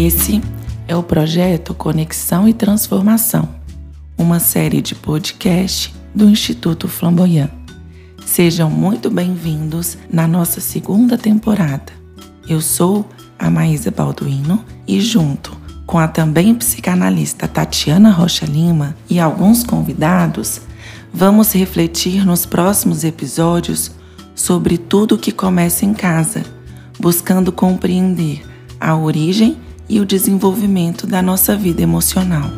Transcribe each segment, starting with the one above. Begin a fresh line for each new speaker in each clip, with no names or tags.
Esse é o projeto Conexão e Transformação, uma série de podcast do Instituto Flamboyant. Sejam muito bem-vindos na nossa segunda temporada. Eu sou a Maísa Balduino e junto com a também psicanalista Tatiana Rocha Lima e alguns convidados, vamos refletir nos próximos episódios sobre tudo que começa em casa, buscando compreender a origem e o desenvolvimento da nossa vida emocional.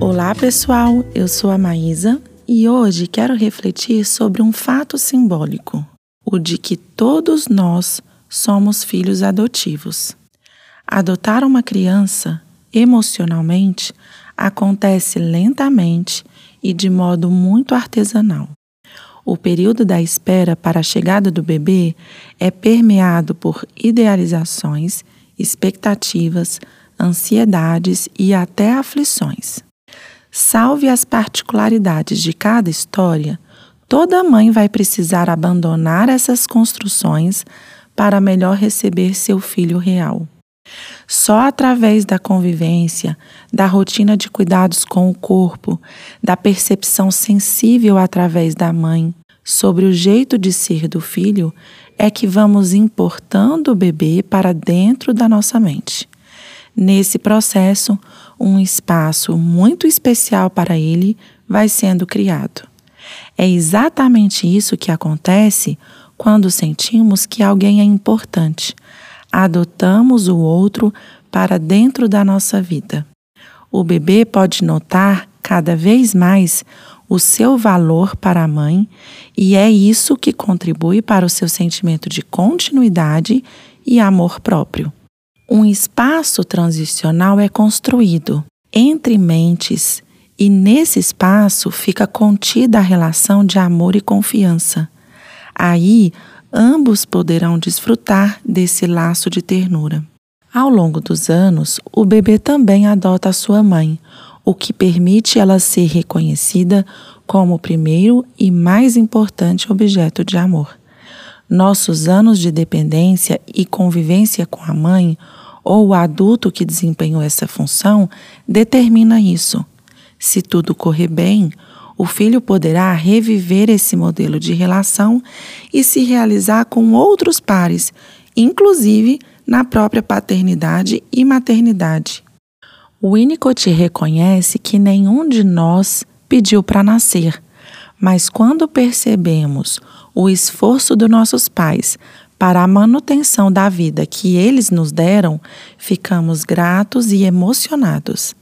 Olá, pessoal. Eu sou a Maísa e hoje quero refletir sobre um fato simbólico, o de que todos nós somos filhos adotivos. Adotar uma criança, emocionalmente, acontece lentamente e de modo muito artesanal. O período da espera para a chegada do bebê é permeado por idealizações, expectativas, ansiedades e até aflições. Salve as particularidades de cada história, toda mãe vai precisar abandonar essas construções para melhor receber seu filho real. Só através da convivência, da rotina de cuidados com o corpo, da percepção sensível através da mãe sobre o jeito de ser do filho, é que vamos importando o bebê para dentro da nossa mente. Nesse processo, um espaço muito especial para ele vai sendo criado. É exatamente isso que acontece quando sentimos que alguém é importante. Adotamos o outro para dentro da nossa vida. O bebê pode notar cada vez mais o seu valor para a mãe e é isso que contribui para o seu sentimento de continuidade e amor próprio um espaço transicional é construído entre mentes e nesse espaço fica contida a relação de amor e confiança. Aí, ambos poderão desfrutar desse laço de ternura. Ao longo dos anos, o bebê também adota a sua mãe, o que permite ela ser reconhecida como o primeiro e mais importante objeto de amor. Nossos anos de dependência e convivência com a mãe ou o adulto que desempenhou essa função determina isso. Se tudo correr bem, o filho poderá reviver esse modelo de relação e se realizar com outros pares, inclusive na própria paternidade e maternidade. O Winnicott reconhece que nenhum de nós pediu para nascer, mas quando percebemos o esforço dos nossos pais para a manutenção da vida que eles nos deram, ficamos gratos e emocionados.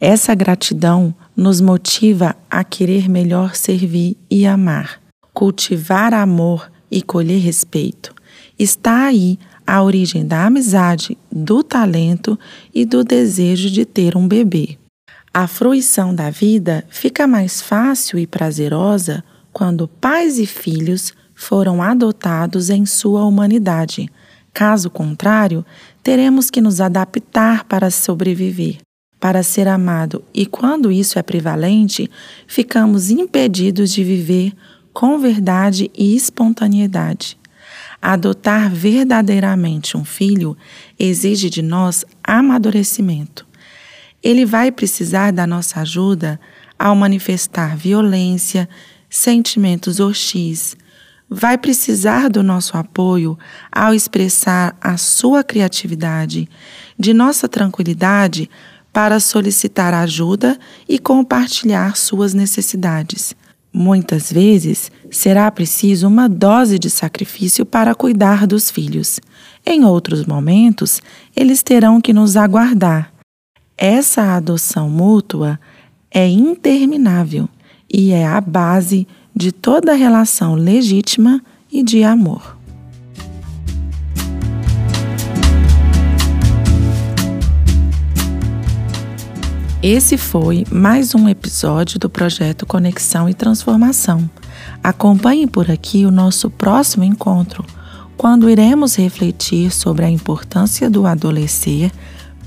Essa gratidão nos motiva a querer melhor servir e amar, cultivar amor e colher respeito. Está aí a origem da amizade, do talento e do desejo de ter um bebê. A fruição da vida fica mais fácil e prazerosa quando pais e filhos foram adotados em sua humanidade. Caso contrário, teremos que nos adaptar para sobreviver, para ser amado, e quando isso é prevalente, ficamos impedidos de viver com verdade e espontaneidade. Adotar verdadeiramente um filho exige de nós amadurecimento. Ele vai precisar da nossa ajuda ao manifestar violência, sentimentos hostis, vai precisar do nosso apoio ao expressar a sua criatividade, de nossa tranquilidade para solicitar ajuda e compartilhar suas necessidades. Muitas vezes será preciso uma dose de sacrifício para cuidar dos filhos. Em outros momentos, eles terão que nos aguardar. Essa adoção mútua é interminável e é a base de toda relação legítima e de amor. Esse foi mais um episódio do projeto Conexão e Transformação. Acompanhe por aqui o nosso próximo encontro, quando iremos refletir sobre a importância do adolescer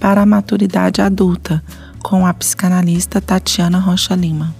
para a maturidade adulta, com a psicanalista Tatiana Rocha Lima.